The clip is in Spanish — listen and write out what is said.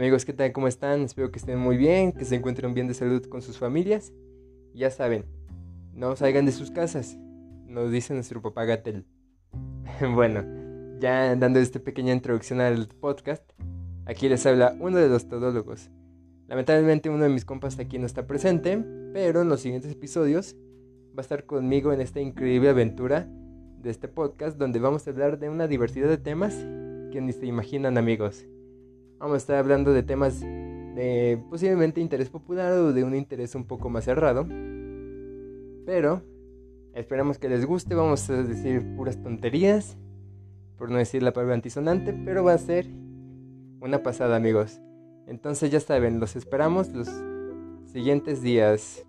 Amigos, ¿qué tal? ¿Cómo están? Espero que estén muy bien, que se encuentren bien de salud con sus familias. Ya saben, no salgan de sus casas, nos dice nuestro papá Gatel. bueno, ya dando esta pequeña introducción al podcast, aquí les habla uno de los todólogos. Lamentablemente uno de mis compas aquí no está presente, pero en los siguientes episodios va a estar conmigo en esta increíble aventura de este podcast donde vamos a hablar de una diversidad de temas que ni se imaginan amigos. Vamos a estar hablando de temas de posiblemente interés popular o de un interés un poco más cerrado. Pero esperamos que les guste, vamos a decir puras tonterías, por no decir la palabra antisonante, pero va a ser una pasada amigos. Entonces ya saben, los esperamos los siguientes días.